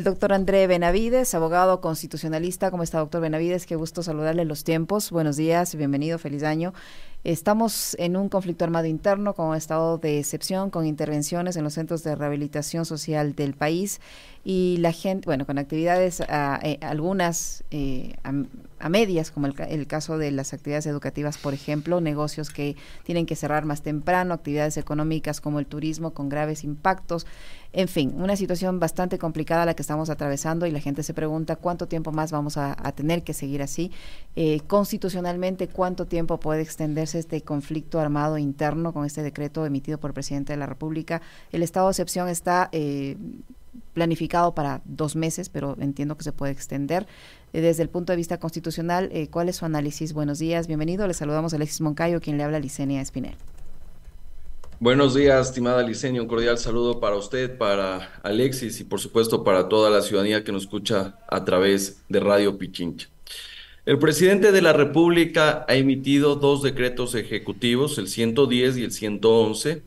el doctor André Benavides, abogado constitucionalista. ¿Cómo está, doctor Benavides? Qué gusto saludarle los tiempos. Buenos días, bienvenido, feliz año. Estamos en un conflicto armado interno con estado de excepción, con intervenciones en los centros de rehabilitación social del país y la gente, bueno, con actividades eh, algunas eh, a, medias, como el, el, caso de las actividades educativas, por ejemplo, negocios que tienen que cerrar más temprano, actividades económicas como el turismo con graves impactos. En fin, una situación bastante complicada la que estamos atravesando y la gente se pregunta cuánto tiempo más vamos a, tener que seguir así. Eh, constitucionalmente, cuánto tiempo puede extenderse este conflicto armado interno con este decreto emitido por el presidente de la República. El estado de excepción está eh, planificado para dos meses, pero entiendo que se puede extender. Eh, desde el punto de vista constitucional, ¿cuál es su análisis? Buenos días, bienvenido. Le saludamos a Alexis Moncayo, quien le habla a Licenia Espinel. Buenos días, estimada Liceña. Un cordial saludo para usted, para Alexis y por supuesto para toda la ciudadanía que nos escucha a través de Radio Pichincha. El presidente de la República ha emitido dos decretos ejecutivos, el 110 y el 111,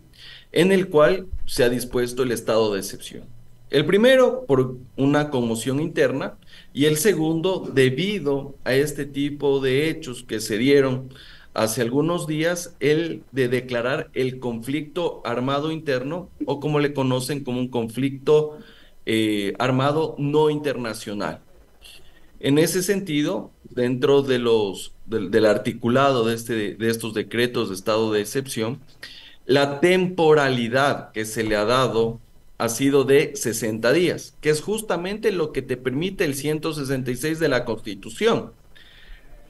en el cual se ha dispuesto el estado de excepción. El primero por una conmoción interna y el segundo debido a este tipo de hechos que se dieron hace algunos días el de declarar el conflicto armado interno o como le conocen como un conflicto eh, armado no internacional. En ese sentido, dentro de los, del, articulado de, este, de estos decretos de estado de excepción, la temporalidad que se le ha dado ha sido de 60 días, que es justamente lo que te permite el 166 de la Constitución.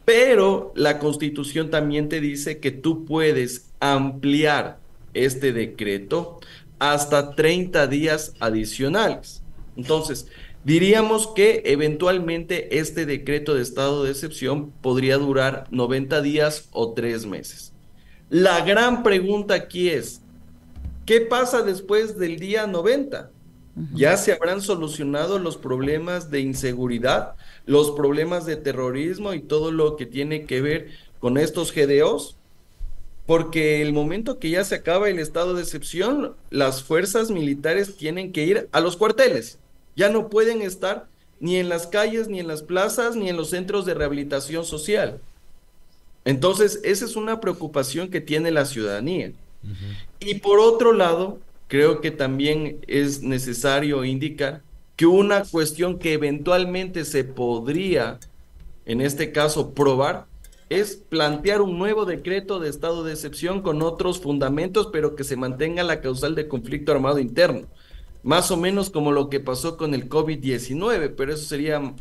Pero la constitución también te dice que tú puedes ampliar este decreto hasta 30 días adicionales. Entonces, diríamos que eventualmente este decreto de estado de excepción podría durar 90 días o 3 meses. La gran pregunta aquí es, ¿qué pasa después del día 90? ¿Ya se habrán solucionado los problemas de inseguridad? Los problemas de terrorismo y todo lo que tiene que ver con estos GDOs, porque el momento que ya se acaba el estado de excepción, las fuerzas militares tienen que ir a los cuarteles, ya no pueden estar ni en las calles, ni en las plazas, ni en los centros de rehabilitación social. Entonces, esa es una preocupación que tiene la ciudadanía. Y por otro lado, creo que también es necesario indicar que una cuestión que eventualmente se podría, en este caso, probar, es plantear un nuevo decreto de estado de excepción con otros fundamentos, pero que se mantenga la causal de conflicto armado interno. Más o menos como lo que pasó con el COVID-19, pero eso sería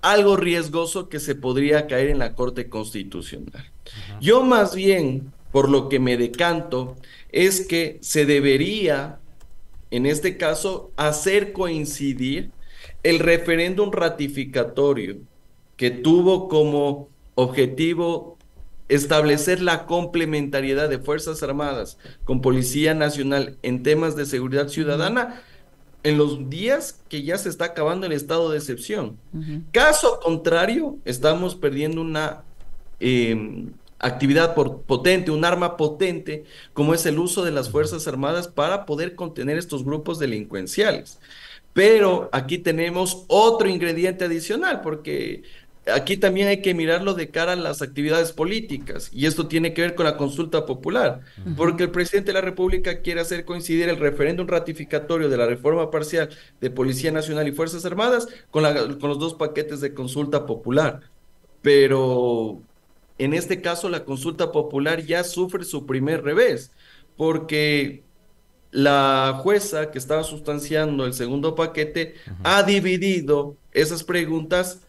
algo riesgoso que se podría caer en la Corte Constitucional. Yo más bien, por lo que me decanto, es que se debería en este caso, hacer coincidir el referéndum ratificatorio que tuvo como objetivo establecer la complementariedad de Fuerzas Armadas con Policía Nacional en temas de seguridad ciudadana en los días que ya se está acabando el estado de excepción. Caso contrario, estamos perdiendo una em, actividad potente, un arma potente, como es el uso de las Fuerzas Armadas para poder contener estos grupos delincuenciales. Pero aquí tenemos otro ingrediente adicional, porque aquí también hay que mirarlo de cara a las actividades políticas, y esto tiene que ver con la consulta popular, porque el presidente de la República quiere hacer coincidir el referéndum ratificatorio de la reforma parcial de Policía Nacional y Fuerzas Armadas con, con los dos paquetes de consulta popular. Pero en este caso la consulta popular ya sufre su primer revés, porque la jueza que estaba sustanciando el segundo paquete ha dividido esas preguntas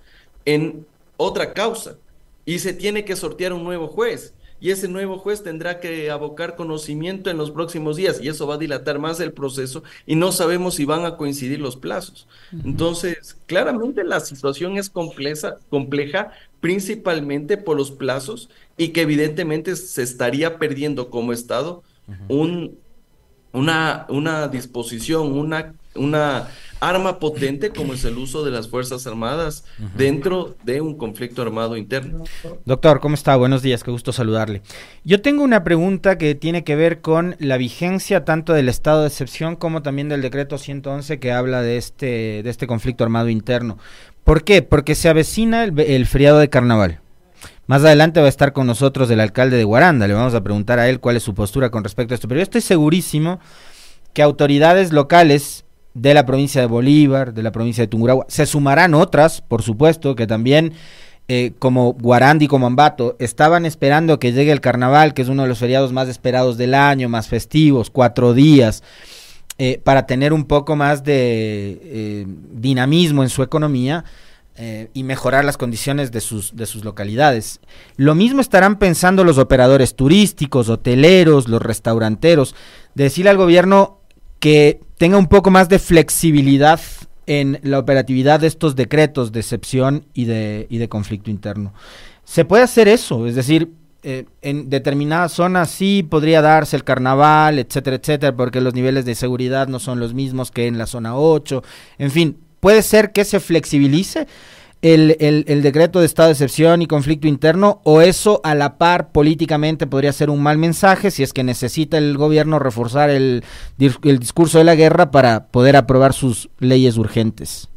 en otra causa y se tiene que sortear un nuevo juez. Y ese nuevo juez tendrá que abocar conocimiento en los próximos días y eso va a dilatar más el proceso y no sabemos si van a coincidir los plazos. Entonces, claramente la situación es compleja, compleja principalmente por los plazos y que evidentemente se estaría perdiendo como Estado un, una, una disposición, una, una arma potente como es el uso de las Fuerzas Armadas dentro de un conflicto armado interno. Doctor, ¿cómo está? Buenos días, qué gusto saludarle. Yo tengo una pregunta que tiene que ver con la vigencia tanto del estado de excepción como también del decreto 111 que habla de este, de este conflicto armado interno. ¿Por qué? Porque se avecina el, el feriado de carnaval. Más adelante va a estar con nosotros el alcalde de Guaranda, le vamos a preguntar a él cuál es su postura con respecto a esto, pero yo estoy segurísimo que autoridades locales de la provincia de Bolívar, de la provincia de Tungurahua. Se sumarán otras, por supuesto, que también, eh, como Guarandi y como Ambato, estaban esperando que llegue el carnaval, que es uno de los feriados más esperados del año, más festivos, cuatro días, eh, para tener un poco más de eh, dinamismo en su economía. y mejorar las condiciones de sus, de sus localidades. Lo mismo estarán pensando los operadores turísticos, hoteleros, los restauranteros, decirle al gobierno, que tenga un poco más de flexibilidad en la operatividad de estos decretos de excepción y de, y de conflicto interno. Se puede hacer eso, es decir, eh, en determinadas zonas sí podría darse el carnaval, etcétera, etcétera, porque los niveles de seguridad no son los mismos que en la zona 8. En fin, puede ser que se flexibilice, el, el, decreto de estado de excepción y conflicto interno o eso a la par políticamente podría ser un mal mensaje si es que necesita el gobierno reforzar el, el discurso de la guerra para poder aprobar sus leyes urgentes?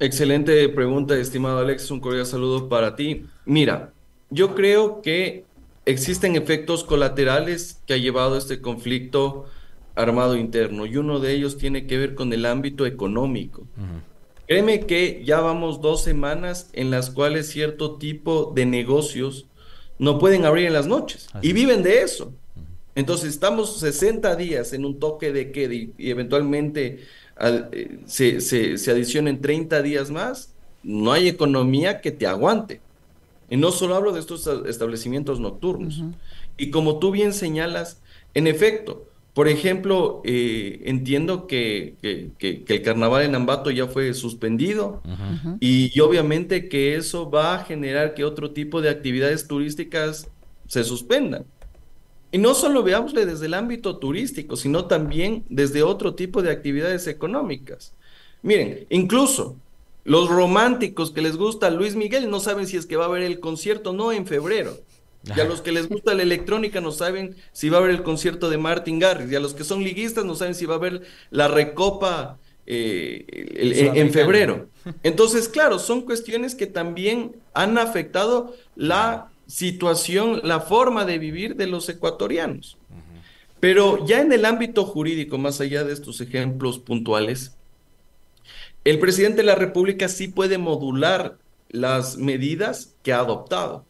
Excelente pregunta, estimado Alex. Un cordial saludo para ti. Mira, yo creo que existen efectos colaterales que ha llevado este conflicto armado interno y uno de ellos tiene que ver con el ámbito económico. Créeme que ya vamos dos semanas en las cuales cierto tipo de negocios no pueden abrir en las noches y viven de eso. Entonces estamos 60 días en un toque de queda y, eventualmente eh, se, se, adicionen 30 días más, no hay economía que te aguante. Y no solo hablo de estos establecimientos nocturnos. Y como tú bien señalas, en efecto, por ejemplo, eh, entiendo que, el carnaval en Ambato ya fue suspendido y, obviamente que eso va a generar que otro tipo de actividades turísticas se suspendan. Y no solo veámosle desde el ámbito turístico, sino también desde otro tipo de actividades económicas. Miren, incluso los románticos que les gusta Luis Miguel no saben si es que va a haber el concierto no en febrero. Y a los que les gusta la electrónica no saben si va a haber el concierto de Martin Garrix. Y a los que son liguistas no saben si va a haber la recopa eh, en febrero. Entonces, claro, son cuestiones que también han afectado la situación, la forma de vivir de los ecuatorianos. Pero ya en el ámbito jurídico, más allá de estos ejemplos puntuales, el presidente de la República sí puede modular las medidas que ha adoptado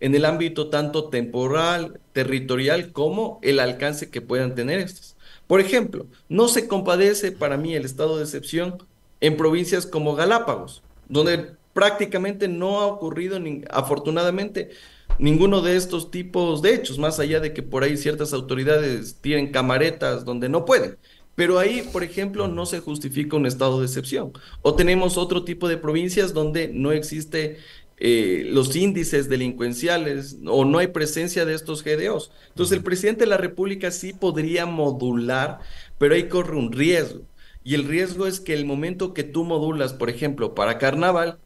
en el ámbito tanto temporal, territorial, como el alcance que puedan tener estos. Por ejemplo, no se compadece para mí el estado de excepción en provincias como Galápagos, donde prácticamente no ha ocurrido, afortunadamente, ninguno de estos tipos de hechos, más allá de que por ahí ciertas autoridades tienen camaretas donde no pueden. Pero ahí, por ejemplo, no se justifica un estado de excepción. O tenemos otro tipo de provincias donde no existe eh, los índices delincuenciales o no hay presencia de estos GDOs. Entonces el presidente de la República sí podría modular, pero ahí corre un riesgo. Y el riesgo es que el momento que tú modulas, por ejemplo, para carnaval,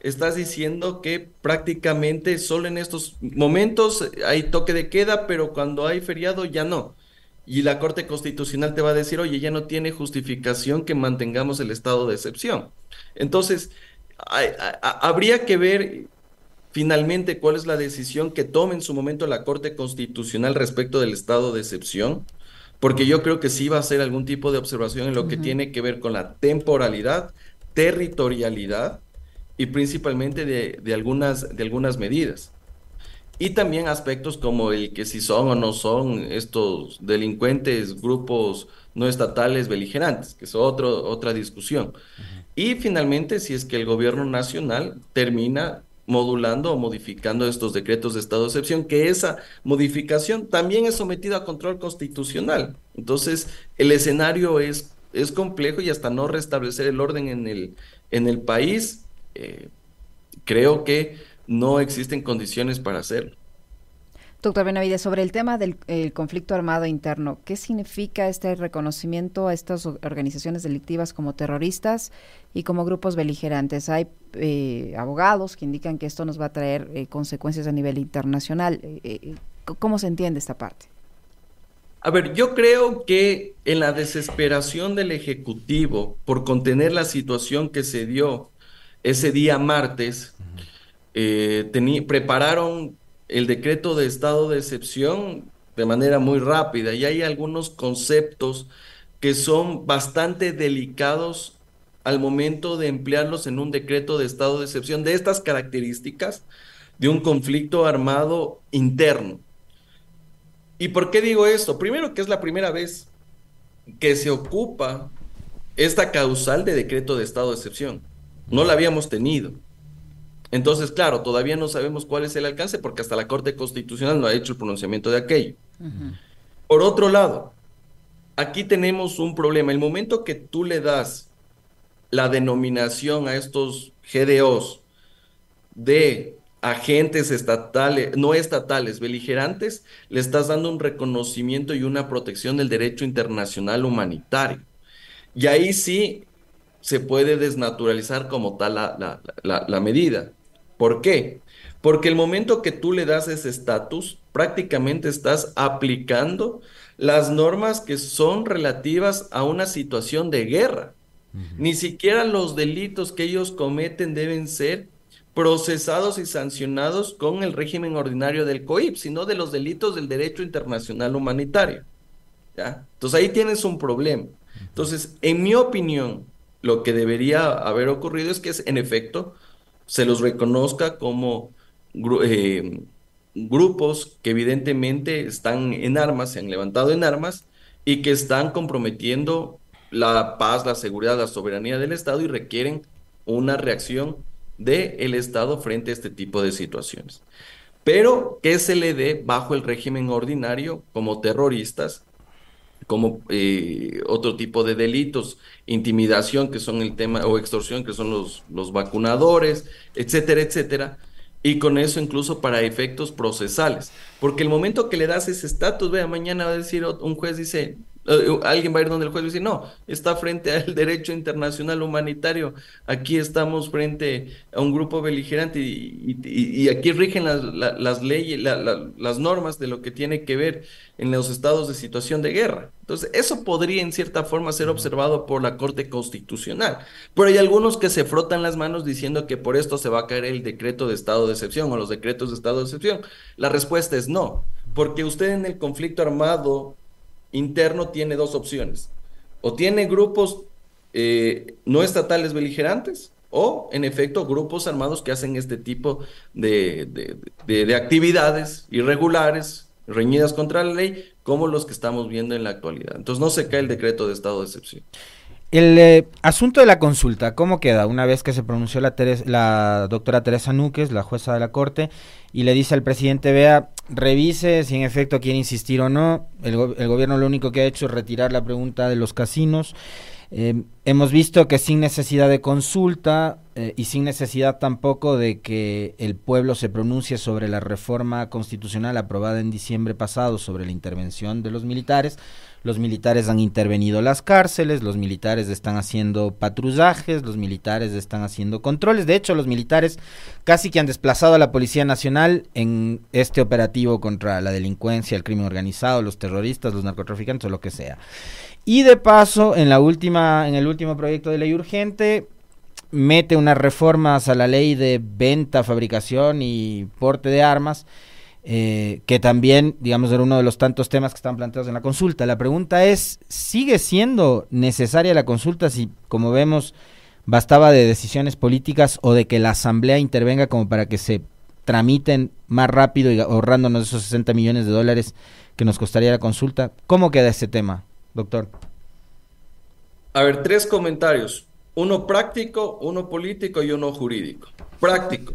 estás diciendo que prácticamente solo en estos momentos hay toque de queda, pero cuando hay feriado ya no. Y la Corte Constitucional te va a decir, oye, ya no tiene justificación que mantengamos el estado de excepción. Entonces, habría que ver finalmente cuál es la decisión que tome en su momento la Corte Constitucional respecto del estado de excepción, porque yo creo que sí va a ser algún tipo de observación en lo que tiene que ver con la temporalidad, territorialidad y principalmente de, algunas, de algunas medidas. Y también aspectos como el que si son o no son estos delincuentes, grupos no estatales beligerantes, que es otro, otra discusión. Y finalmente, si es que el gobierno nacional termina modulando o modificando estos decretos de estado de excepción, que esa modificación también es sometida a control constitucional. Entonces, el escenario es, es complejo y hasta no restablecer el orden en el, en el país, eh, creo que no existen condiciones para hacerlo. Doctor Benavides, sobre el tema del conflicto armado interno, ¿qué significa este reconocimiento a estas organizaciones delictivas como terroristas y como grupos beligerantes? Hay eh, abogados que indican que esto nos va a traer eh, consecuencias a nivel internacional. Eh, ¿Cómo se entiende esta parte? A ver, yo creo que en la desesperación del Ejecutivo por contener la situación que se dio ese día martes, prepararon el decreto de estado de excepción de manera muy rápida y hay algunos conceptos que son bastante delicados al momento de emplearlos en un decreto de estado de excepción de estas características de un conflicto armado interno. ¿Y por qué digo esto? Primero que es la primera vez que se ocupa esta causal de decreto de estado de excepción. No la habíamos tenido. Entonces, claro, todavía no sabemos cuál es el alcance porque hasta la Corte Constitucional no ha hecho el pronunciamiento de aquello. Por otro lado, aquí tenemos un problema. El momento que tú le das la denominación a estos GDOs de agentes estatales, no estatales, beligerantes, le estás dando un reconocimiento y una protección del derecho internacional humanitario. Y ahí sí se puede desnaturalizar como tal la medida. ¿Por qué? Porque el momento que tú le das ese estatus, prácticamente estás aplicando las normas que son relativas a una situación de guerra. Ni siquiera los delitos que ellos cometen deben ser procesados y sancionados con el régimen ordinario del COIP, sino de los delitos del derecho internacional humanitario. ¿ya? Entonces ahí tienes un problema. Entonces, en mi opinión, lo que debería haber ocurrido es que, en efecto, se los reconozca como eh, grupos que evidentemente están en armas, se han levantado en armas y que están comprometiendo la paz, la seguridad, la soberanía del Estado y requieren una reacción del Estado frente a este tipo de situaciones. Pero que se le dé bajo el régimen ordinario como terroristas como eh, otro tipo de delitos, intimidación, que son el tema, o extorsión, que son los, los vacunadores, etcétera, etcétera. Y con eso incluso para efectos procesales. Porque el momento que le das ese estatus, vea, mañana va a decir un juez, dice, alguien va a ir donde el juez dice, no, está frente al derecho internacional humanitario, aquí estamos frente a un grupo beligerante y, aquí rigen las, leyes, las normas de lo que tiene que ver en los estados de situación de guerra. Entonces, eso podría en cierta forma ser observado por la Corte Constitucional, pero hay algunos que se frotan las manos diciendo que por esto se va a caer el decreto de estado de excepción o los decretos de estado de excepción. La respuesta es no, porque usted en el conflicto armado interno tiene dos opciones. O tiene grupos eh, no estatales beligerantes o, en efecto, grupos armados que hacen este tipo de, de, actividades irregulares, reñidas contra la ley, como los que estamos viendo en la actualidad. Entonces no se cae el decreto de estado de excepción. El eh, asunto de la consulta, ¿cómo queda? Una vez que se pronunció la, la doctora Teresa Núquez, la jueza de la Corte, y le dice al presidente, vea, revise si en efecto quiere insistir o no. El, gobierno lo único que ha hecho es retirar la pregunta de los casinos. Eh, hemos visto que sin necesidad de consulta eh, y sin necesidad tampoco de que el pueblo se pronuncie sobre la reforma constitucional aprobada en diciembre pasado sobre la intervención de los militares, los militares han intervenido las cárceles, los militares están haciendo patrullajes, los militares están haciendo controles. De hecho, los militares casi que han desplazado a la Policía Nacional en este operativo contra la delincuencia, el crimen organizado, los terroristas, los narcotraficantes o lo que sea. Y de paso, en la última, en el último proyecto de ley urgente, mete unas reformas a la ley de venta, fabricación y porte de armas eh, que también, digamos, era uno de los tantos temas que están planteados en la consulta. La pregunta es, ¿sigue siendo necesaria la consulta si, como vemos, bastaba de decisiones políticas o de que la Asamblea intervenga como para que se tramiten más rápido y ahorrándonos esos 60 millones de dólares que nos costaría la consulta? ¿Cómo queda ese tema, doctor? A ver, tres comentarios. Uno práctico, uno político y uno jurídico. Práctico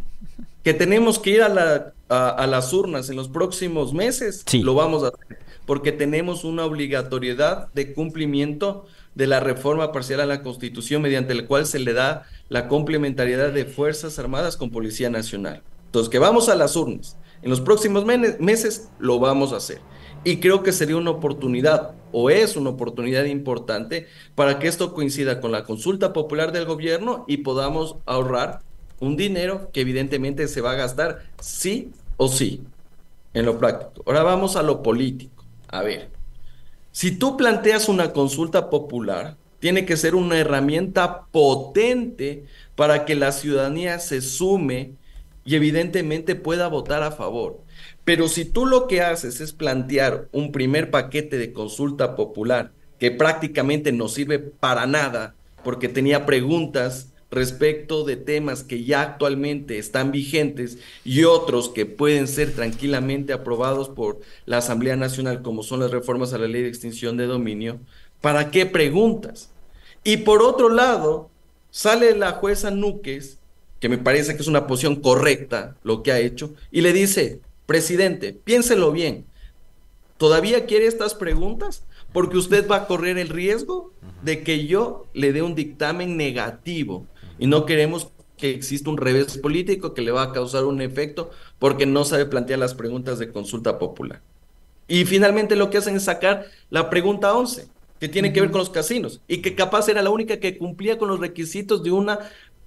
que tenemos que ir a, la, a, las urnas en los próximos meses, lo vamos a hacer, porque tenemos una obligatoriedad de cumplimiento de la reforma parcial a la Constitución mediante la cual se le da la complementariedad de Fuerzas Armadas con Policía Nacional. Entonces, que vamos a las urnas, En los próximos meses lo vamos a hacer. Y creo que sería una oportunidad, o es una oportunidad importante, para que esto coincida con la consulta popular del gobierno y podamos ahorrar un dinero que evidentemente se va a gastar sí o sí, en lo práctico. Ahora vamos a lo político. A ver, si tú planteas una consulta popular, tiene que ser una herramienta potente para que la ciudadanía se sume y evidentemente pueda votar a favor. Pero si tú lo que haces es plantear un primer paquete de consulta popular que prácticamente no sirve para nada porque tenía preguntas respecto de temas que ya actualmente están vigentes y otros que pueden ser tranquilamente aprobados por la Asamblea Nacional, como son las reformas a la ley de extinción de dominio, ¿para qué preguntas? Y por otro lado, sale la jueza Núquez, que me parece que es una posición correcta lo que ha hecho, y le dice, presidente, piénselo bien, ¿todavía quiere estas preguntas? Porque usted va a correr el riesgo de que yo le dé un dictamen negativo y no queremos que exista un revés político que le va a causar un efecto porque no sabe plantear las preguntas de consulta popular. Y finalmente lo que hacen es sacar la pregunta 11, que tiene que ver con los casinos, y que capaz era la única que cumplía con los requisitos de una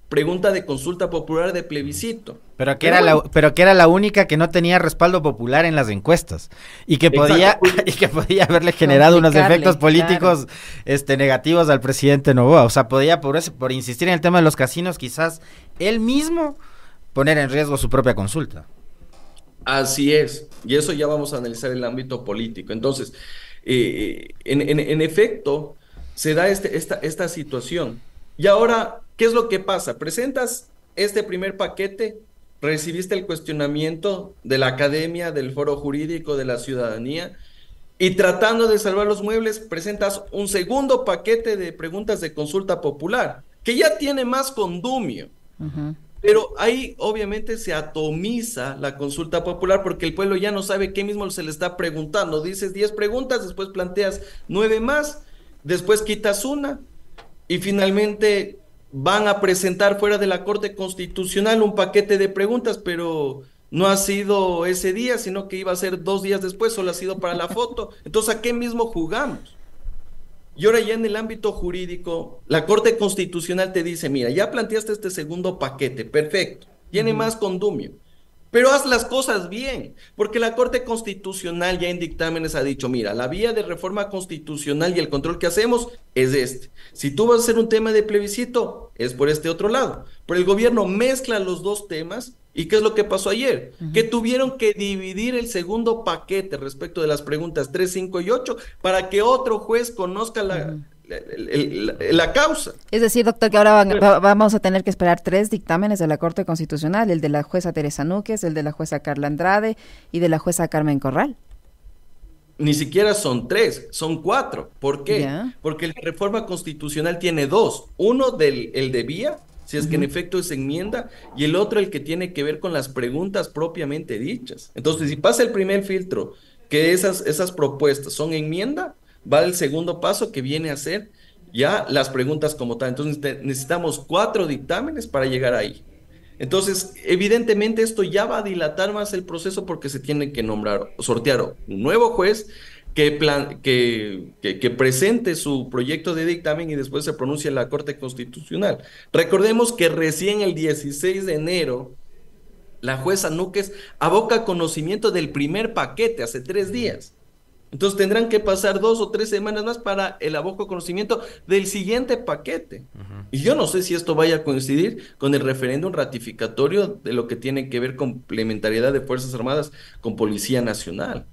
pregunta de consulta popular de plebiscito. Pero que, era la, pero que era la única que no tenía respaldo popular en las encuestas y que podía y que podía haberle generado unos efectos políticos este negativos al presidente Novoa, o sea, podía por por insistir en el tema de los casinos quizás él mismo poner en riesgo su propia consulta. Así es, y eso ya vamos a analizar el ámbito político. Entonces, eh, en, en, efecto, se da este, esta, esta situación. Y ahora ¿Qué es lo que pasa? Presentas este primer paquete, recibiste el cuestionamiento de la academia, del foro jurídico, de la ciudadanía, y tratando de salvar los muebles, presentas un segundo paquete de preguntas de consulta popular, que ya tiene más condumio. Pero ahí obviamente se atomiza la consulta popular porque el pueblo ya no sabe qué mismo se le está preguntando. Dices 10 preguntas, después planteas 9 más, después quitas una y finalmente van a presentar fuera de la Corte Constitucional un paquete de preguntas, pero no ha sido ese día, sino que iba a ser dos días después, solo ha sido para la foto. Entonces, ¿a qué mismo jugamos? Y ahora ya en el ámbito jurídico, la Corte Constitucional te dice, mira, ya planteaste este segundo paquete, perfecto, tiene más condumio. Pero haz las cosas bien, porque la Corte Constitucional ya en dictámenes ha dicho, mira, la vía de reforma constitucional y el control que hacemos es este. Si tú vas a hacer un tema de plebiscito, es por este otro lado. Pero el gobierno mezcla los dos temas ¿Y qué es lo que pasó ayer? Que tuvieron que dividir el segundo paquete respecto de las preguntas 3, 5 y 8 para que otro juez conozca la, la, causa. Es decir, doctor, que ahora vamos a tener que esperar tres dictámenes de la Corte Constitucional, el de la jueza Teresa Núquez, el de la jueza Carla Andrade y de la jueza Carmen Corral. Ni siquiera son tres, son cuatro. ¿Por qué? Porque la reforma constitucional tiene dos. Uno del el de vía, si es que en efecto es enmienda, y el otro el que tiene que ver con las preguntas propiamente dichas. Entonces, si pasa el primer filtro, que esas, esas propuestas son enmienda, va el segundo paso que viene a ser ya las preguntas como tal. Entonces necesitamos cuatro dictámenes para llegar ahí. Entonces, evidentemente esto ya va a dilatar más el proceso porque se tiene que nombrar, sortear un nuevo juez que, plan, que, que, presente su proyecto de dictamen y después se pronuncie en la Corte Constitucional. Recordemos que recién el 16 de enero, la jueza Núquez aboca conocimiento del primer paquete hace tres días. Entonces tendrán que pasar dos o tres semanas más para el aboco conocimiento del siguiente paquete. Y yo no sé si esto vaya a coincidir con el referéndum ratificatorio de lo que tiene que ver complementariedad de Fuerzas Armadas con Policía Nacional.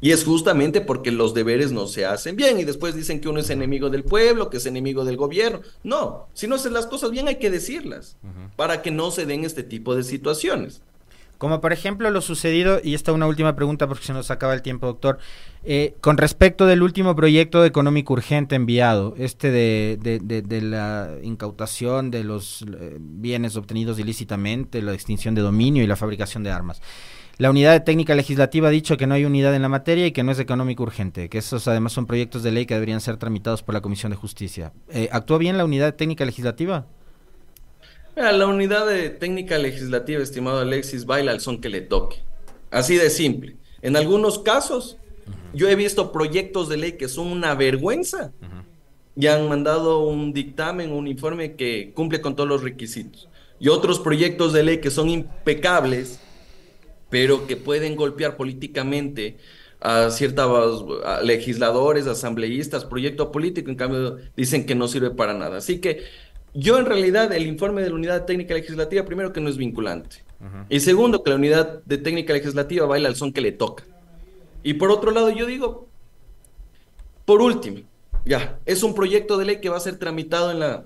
Y es justamente porque los deberes no se hacen bien y después dicen que uno es enemigo del pueblo, que es enemigo del gobierno. No, si no hacen las cosas bien hay que decirlas para que no se den este tipo de situaciones. Como por ejemplo lo sucedido, y esta una última pregunta porque se nos acaba el tiempo, doctor, eh, con respecto del último proyecto económico urgente enviado, este de, de, la incautación de los eh, bienes obtenidos ilícitamente, la extinción de dominio y la fabricación de armas. La unidad de técnica legislativa ha dicho que no hay unidad en la materia y que no es económico urgente, que esos además son proyectos de ley que deberían ser tramitados por la Comisión de Justicia. Eh, ¿Actuó bien la unidad de técnica legislativa? La unidad de técnica legislativa, estimado Alexis, baila al son que le toque. Así de simple. En algunos casos, yo he visto proyectos de ley que son una vergüenza y han mandado un dictamen, un informe que cumple con todos los requisitos. Y otros proyectos de ley que son impecables, pero que pueden golpear políticamente a ciertos legisladores, asambleístas, proyecto político, en cambio dicen que no sirve para nada. Así que yo en realidad el informe de la Unidad Técnica Legislativa, primero que no es vinculante, y segundo que la Unidad de Técnica Legislativa baila al son que le toca. Y por otro lado yo digo, por último, ya, es un proyecto de ley que va a ser tramitado en la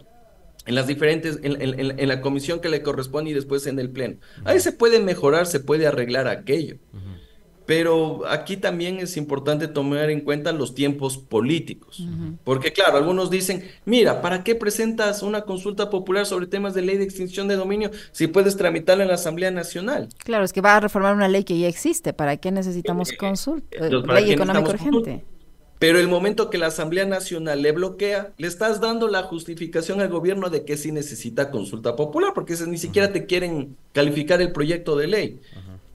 en las diferentes, en, la comisión que le corresponde y después en el pleno. Ahí se puede mejorar, se puede arreglar aquello. Pero aquí también es importante tomar en cuenta los tiempos políticos. Porque claro, algunos dicen, mira, ¿para qué presentas una consulta popular sobre temas de ley de extinción de dominio si puedes tramitarla en la Asamblea Nacional? Claro, es que va a reformar una ley que ya existe. ¿Para qué necesitamos consulta? ley económica urgente. Pero el momento que la Asamblea Nacional le bloquea, le estás dando la justificación al gobierno de que sí necesita consulta popular, porque ni siquiera te quieren calificar el proyecto de ley.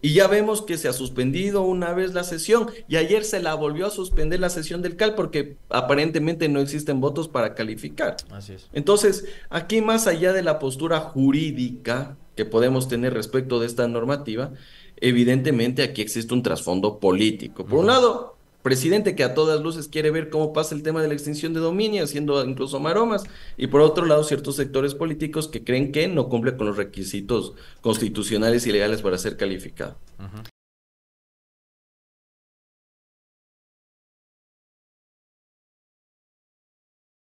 Y ya vemos que se ha suspendido una vez la sesión y ayer se la volvió a suspender la sesión del CAL porque aparentemente no existen votos para calificar. Así es. Entonces, aquí más allá de la postura jurídica que podemos tener respecto de esta normativa, evidentemente aquí existe un trasfondo político. Por un lado, presidente que a todas luces quiere ver cómo pasa el tema de la extinción de dominio, haciendo incluso maromas, y por otro lado ciertos sectores políticos que creen que no cumple con los requisitos constitucionales y legales para ser calificado.